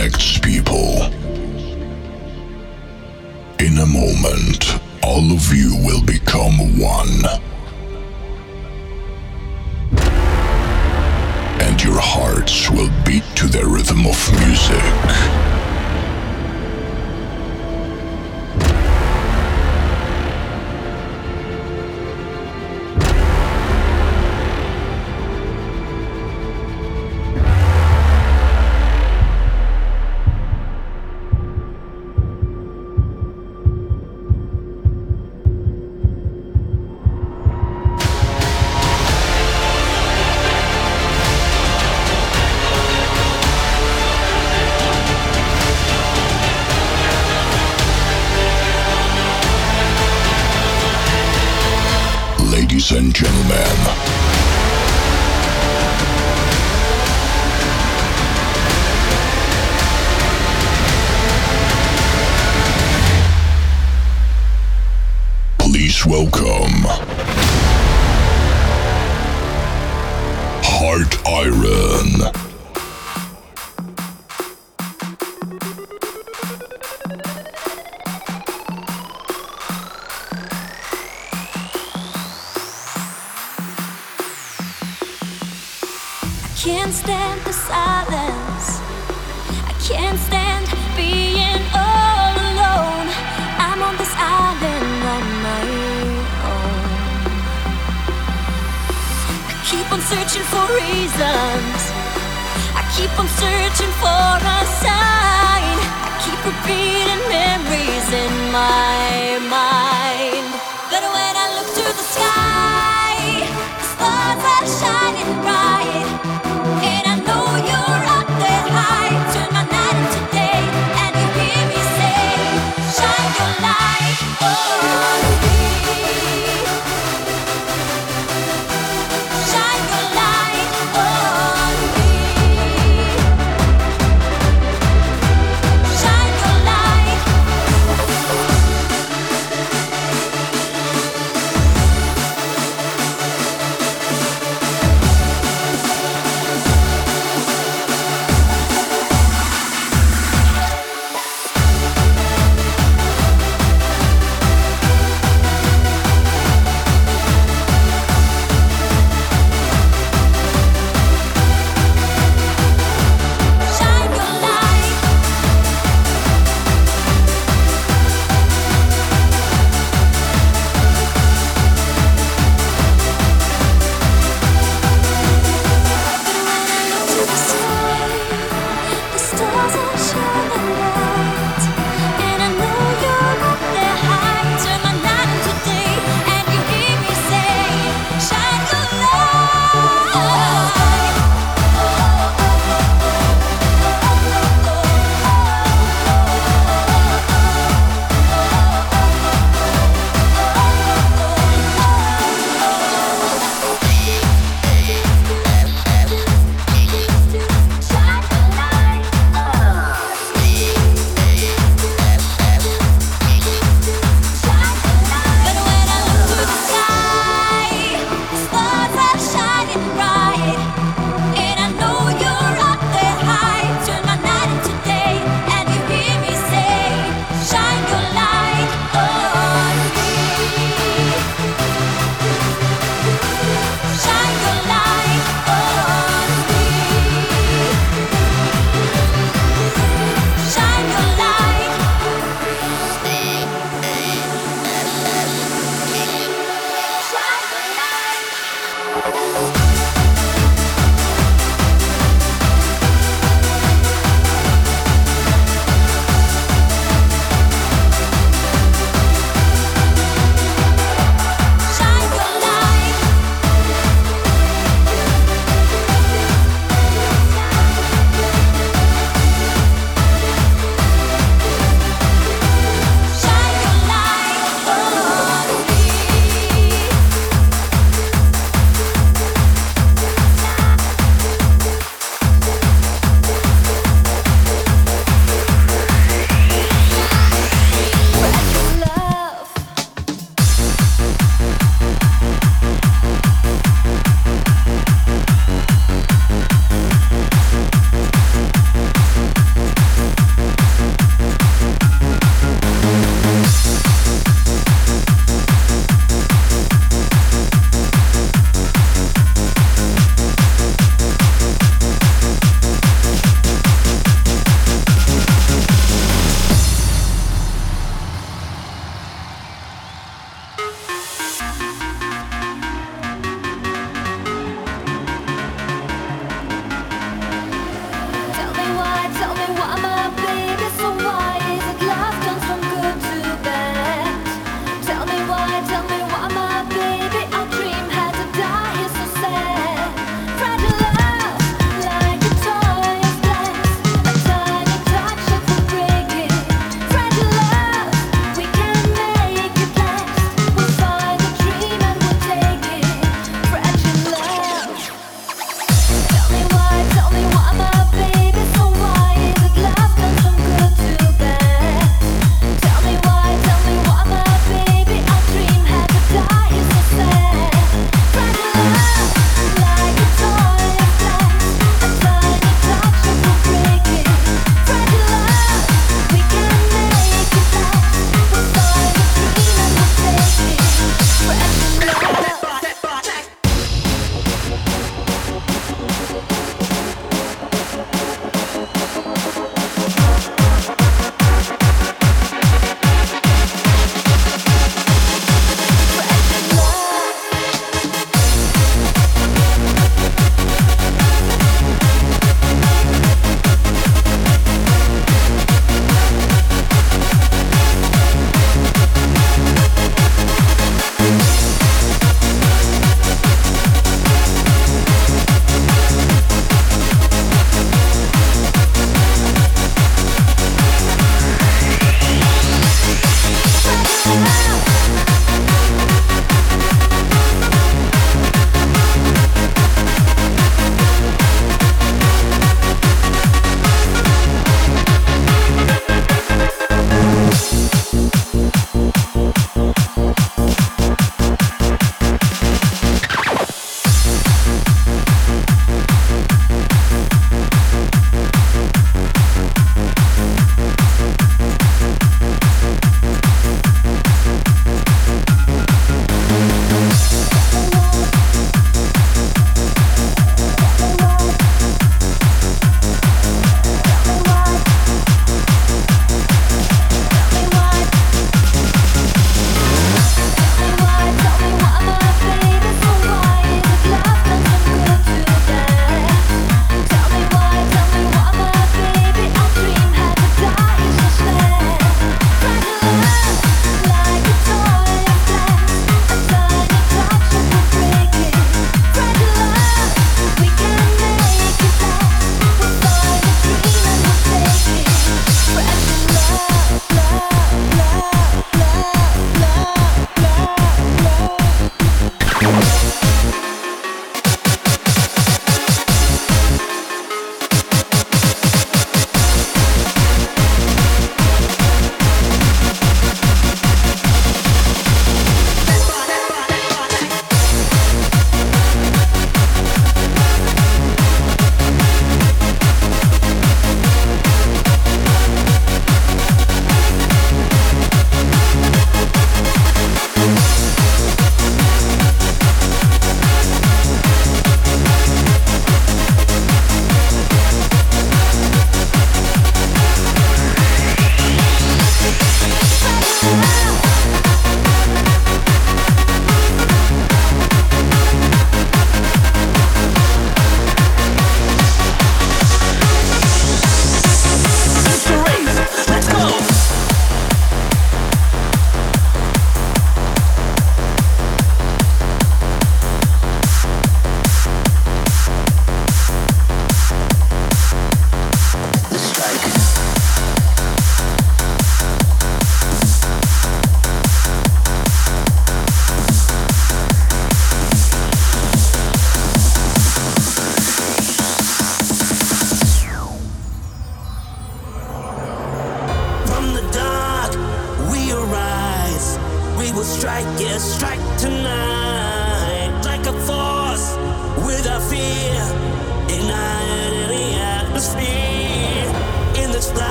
connects people. In a moment, all of you will become one. And your hearts will beat to the rhythm of music.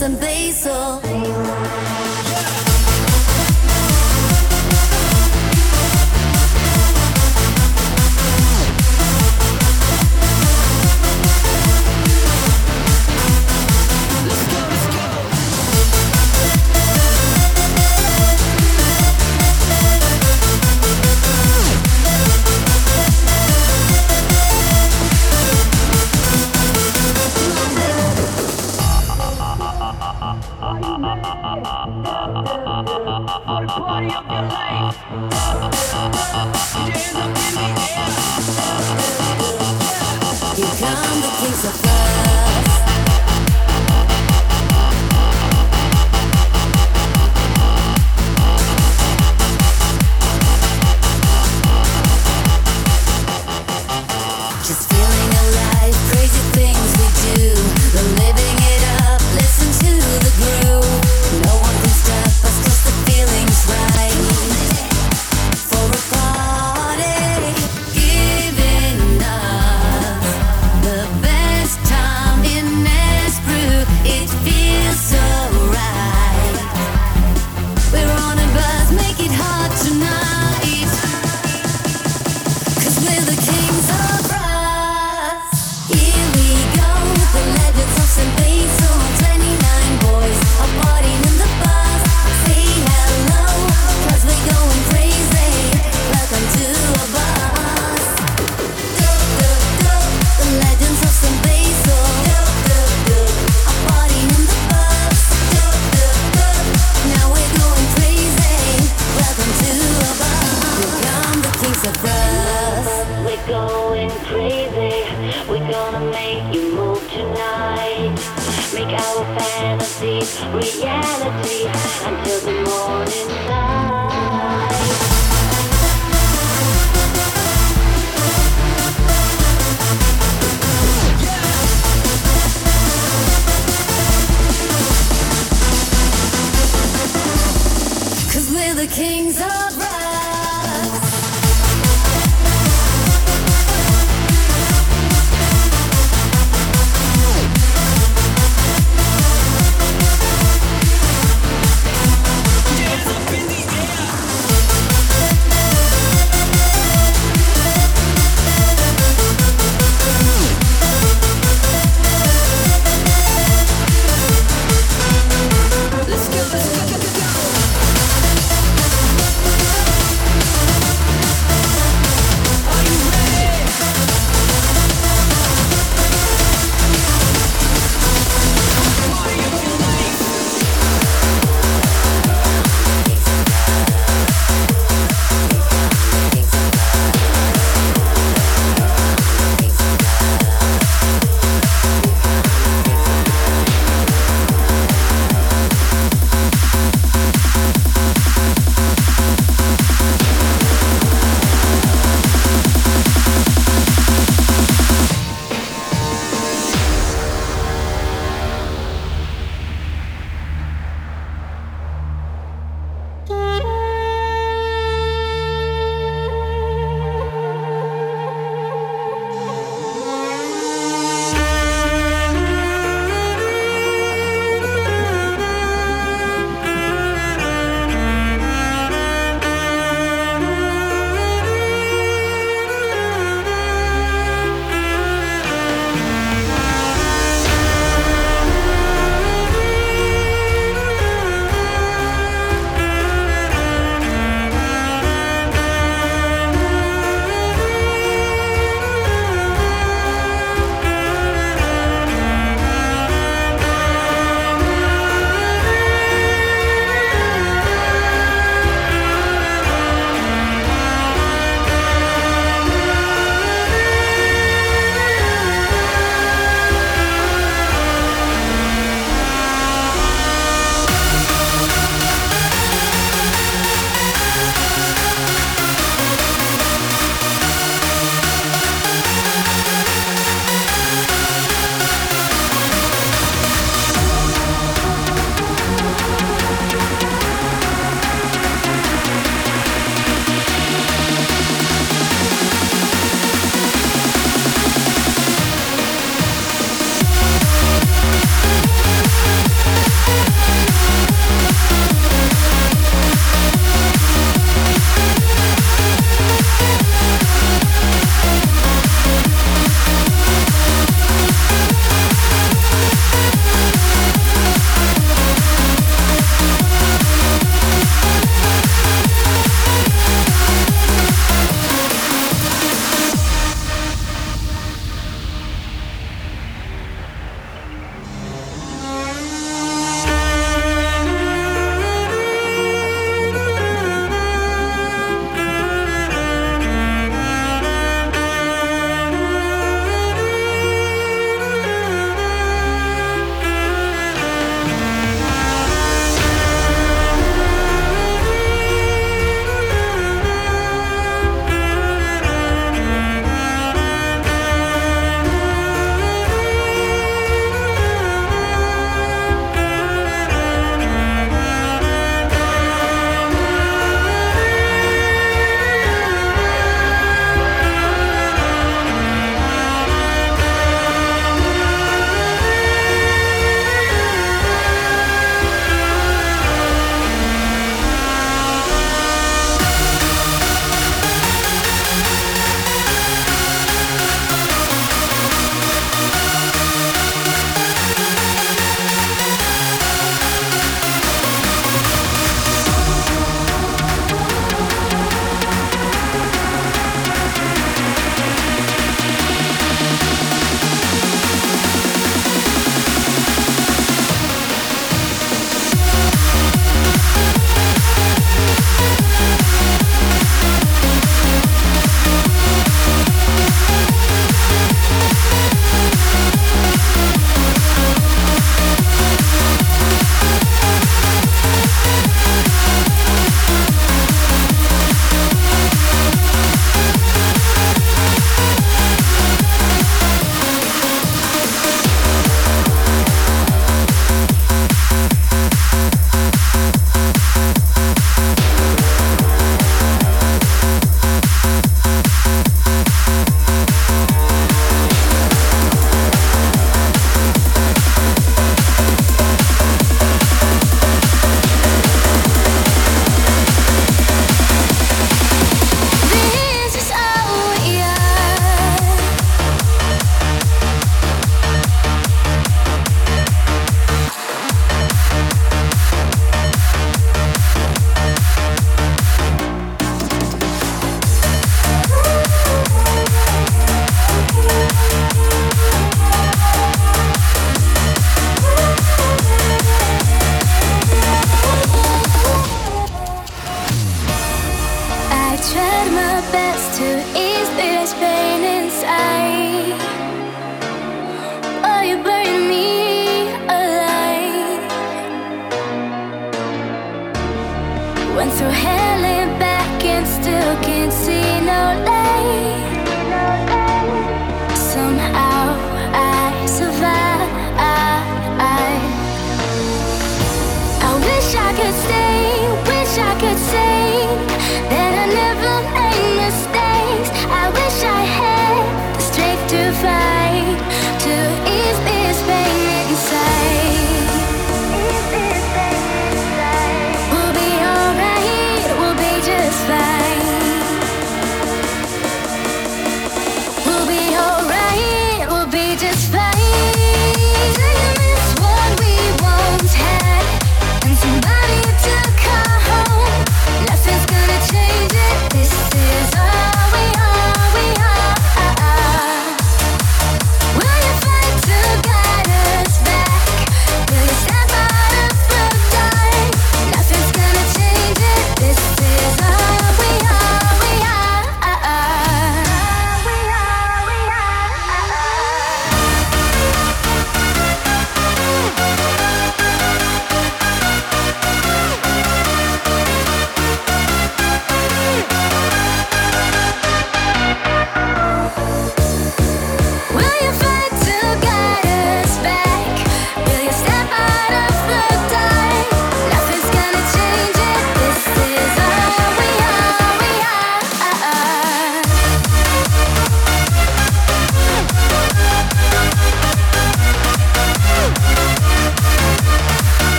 St. Basil.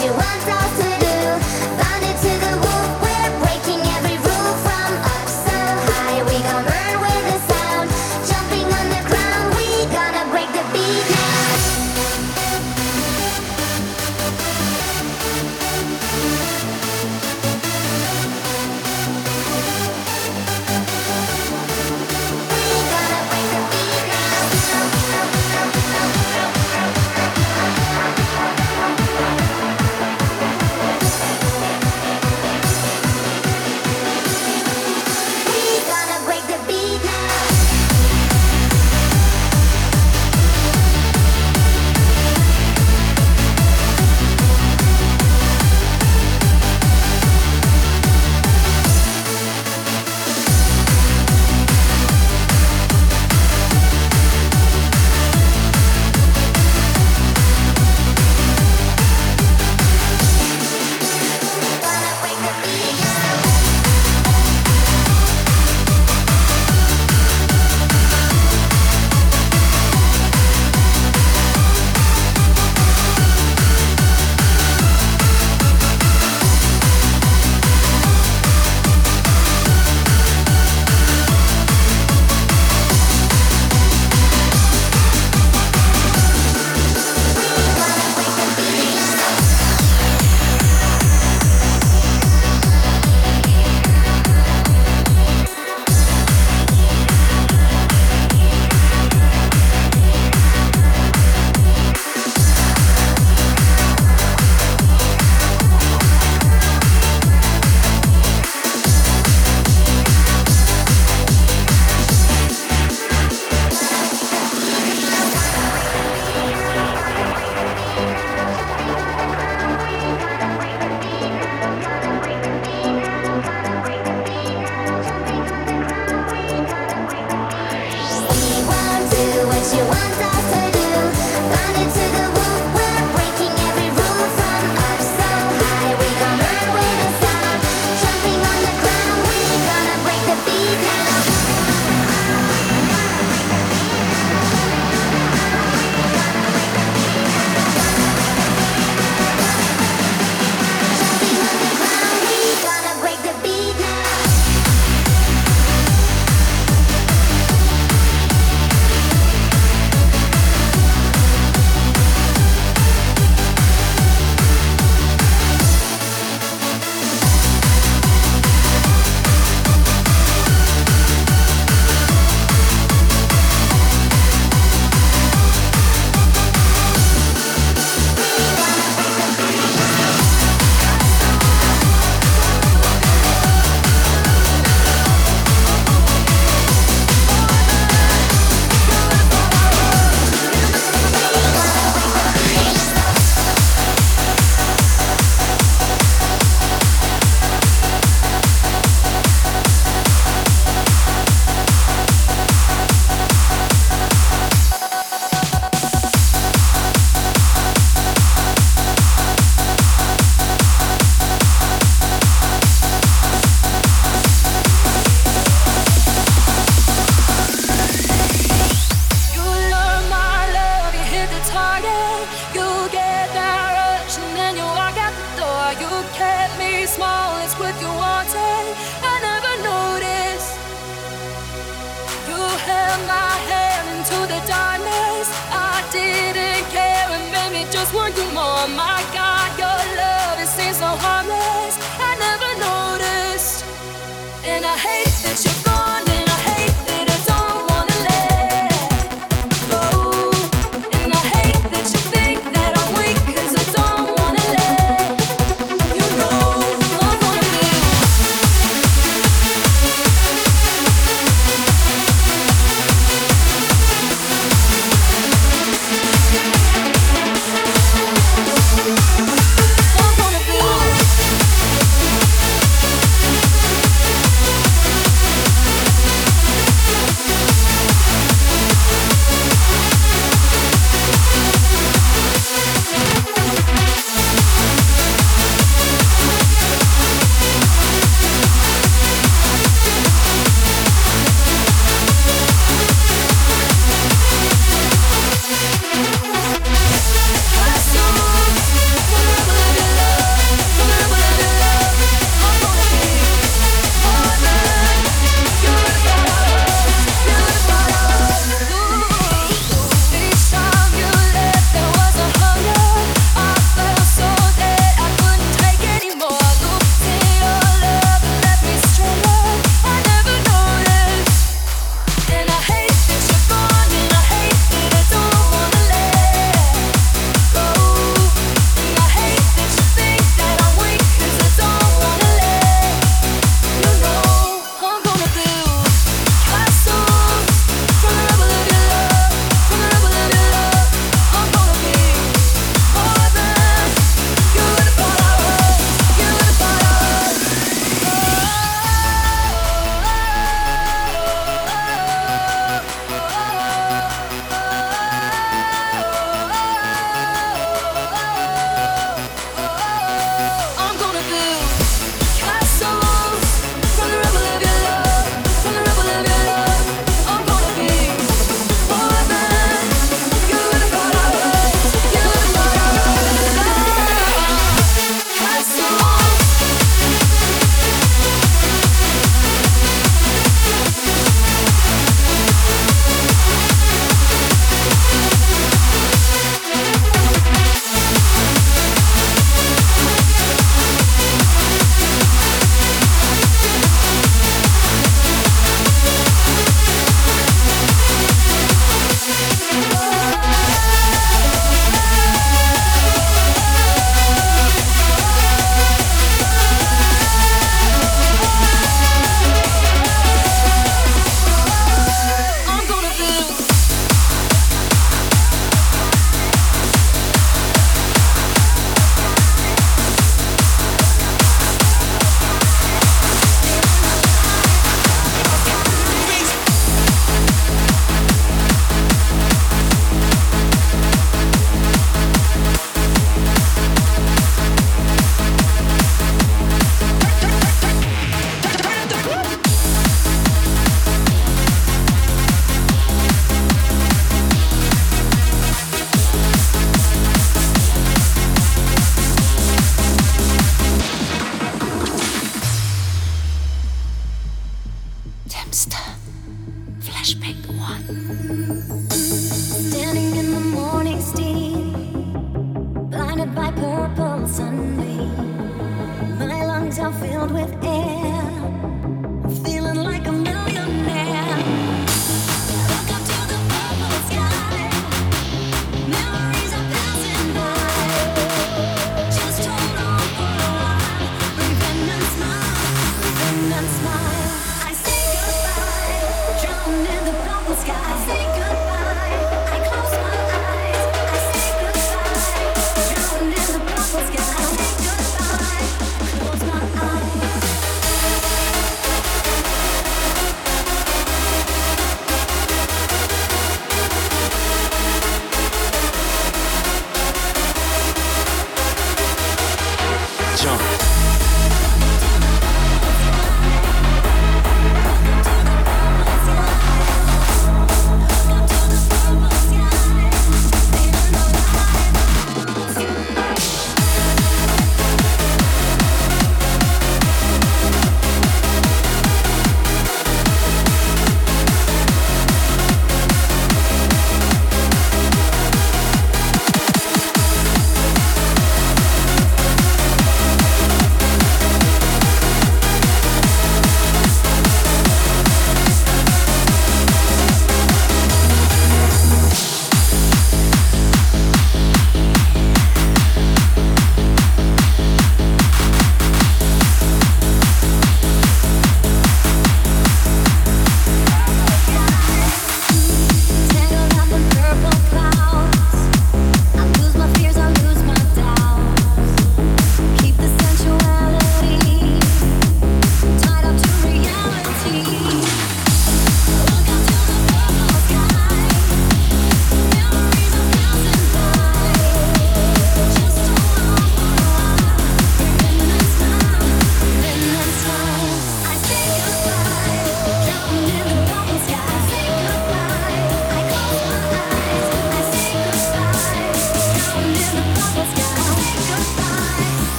你弯腰。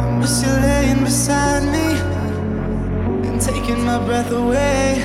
I miss you laying beside me and taking my breath away.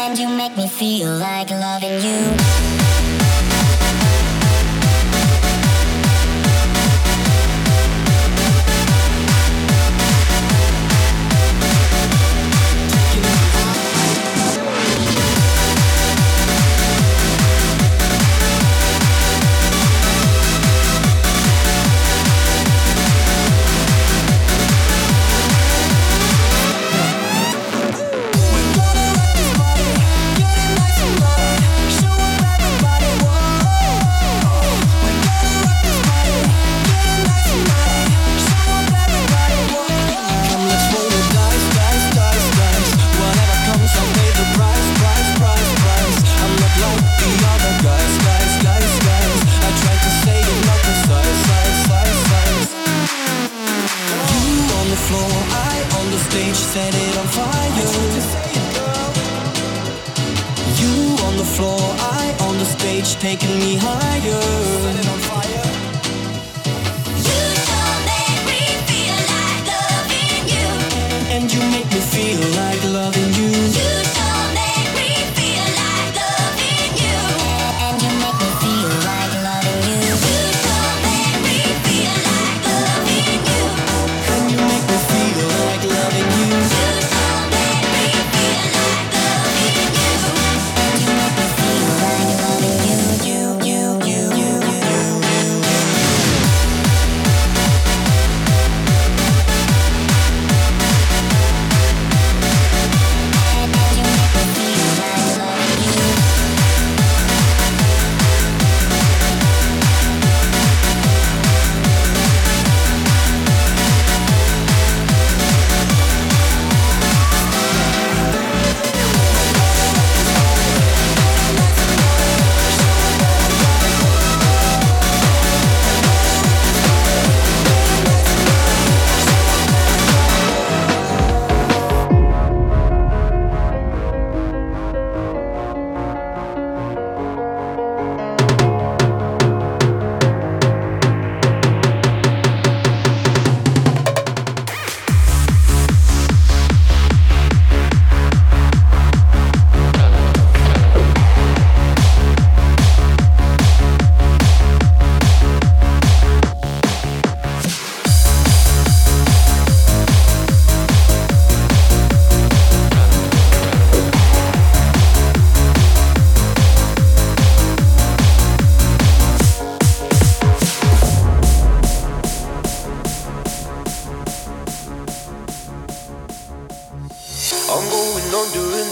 and you make me feel like loving you.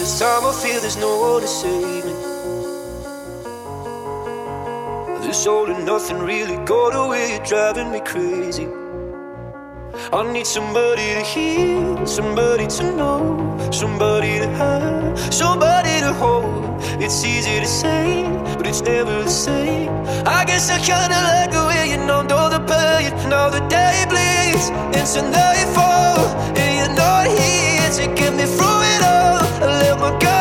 this time I feel there's no one to save me. This all and nothing really got away, you're driving me crazy. I need somebody to hear, somebody to know, somebody to have, somebody to hold. It's easy to say, but it's never the same. I guess I kinda like the way you know, all the pain. Now the day bleeds into nightfall chance get me through it all. I let my guard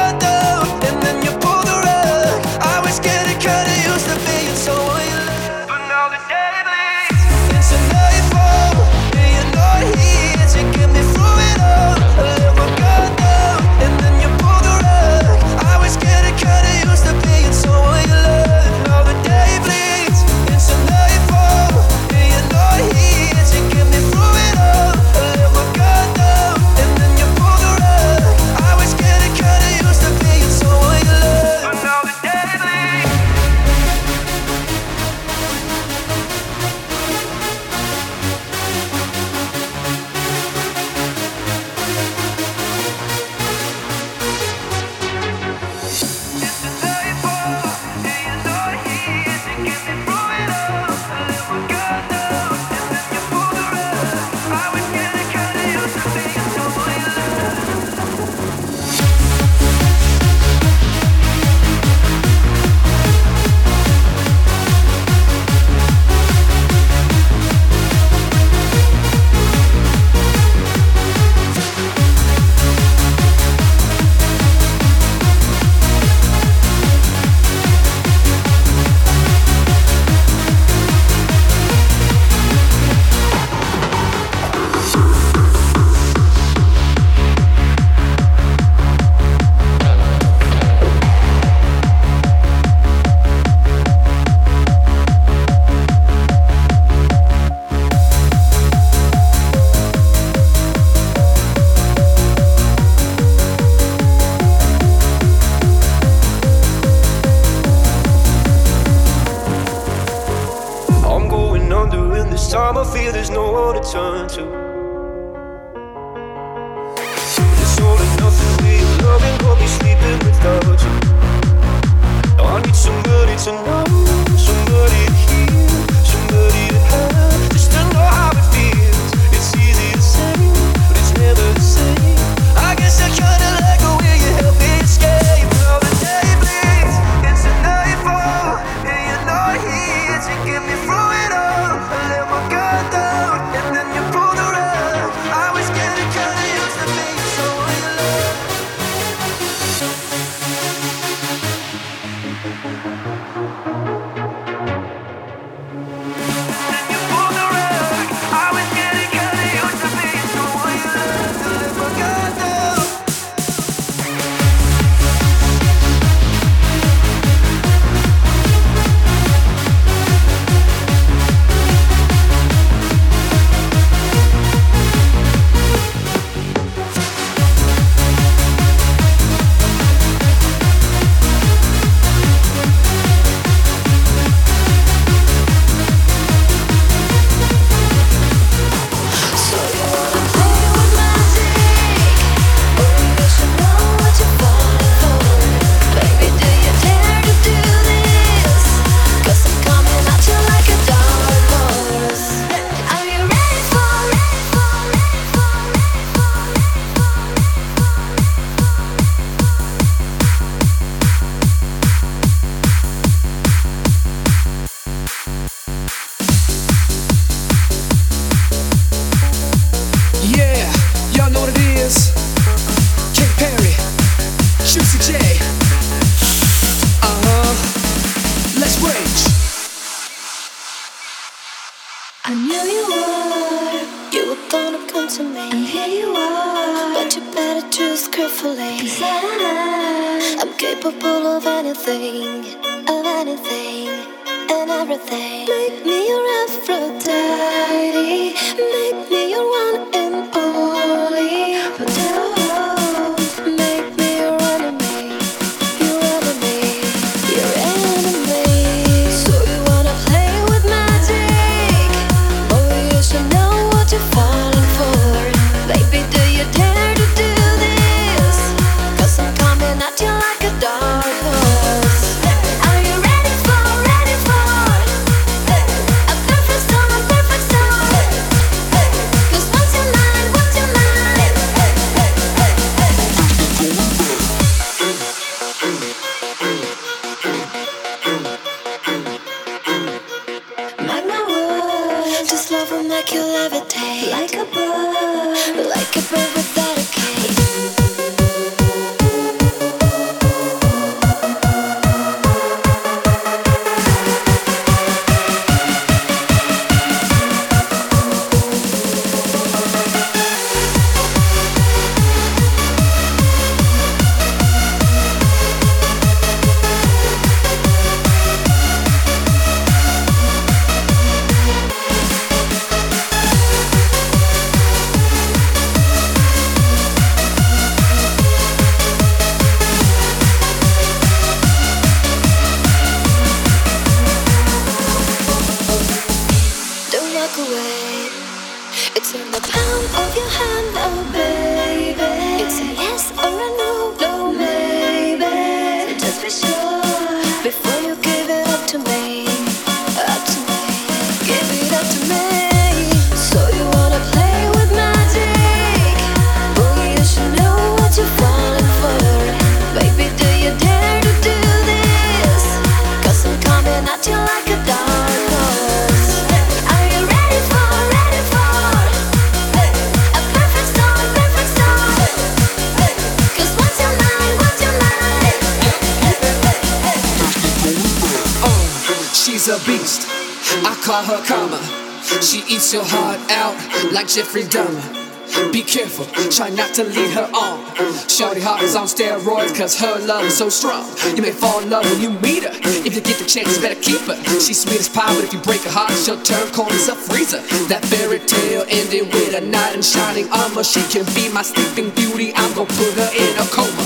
Jeffrey Dahmer. Be careful, try not to lead her on. Shorty heart is on steroids, cause her love is so strong. You may fall in love when you meet her. If you get the chance, better keep her. She's sweet as pie, but if you break her heart, she'll turn cold as a freezer. That fairy tale ending with a knight in shining armor. She can be my sleeping beauty. I'm gonna put her in a coma.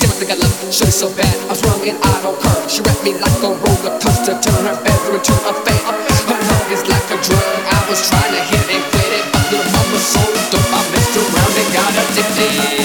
Damn, I think I love her. Shorty so bad, I was wrong and I don't curve. She wrapped me like a roller coaster, turn her bedroom into a fan. Her love is like a drug. I was trying to hit and quit it, but little mama so dope. I messed around and got addicted.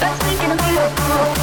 Let's make it a.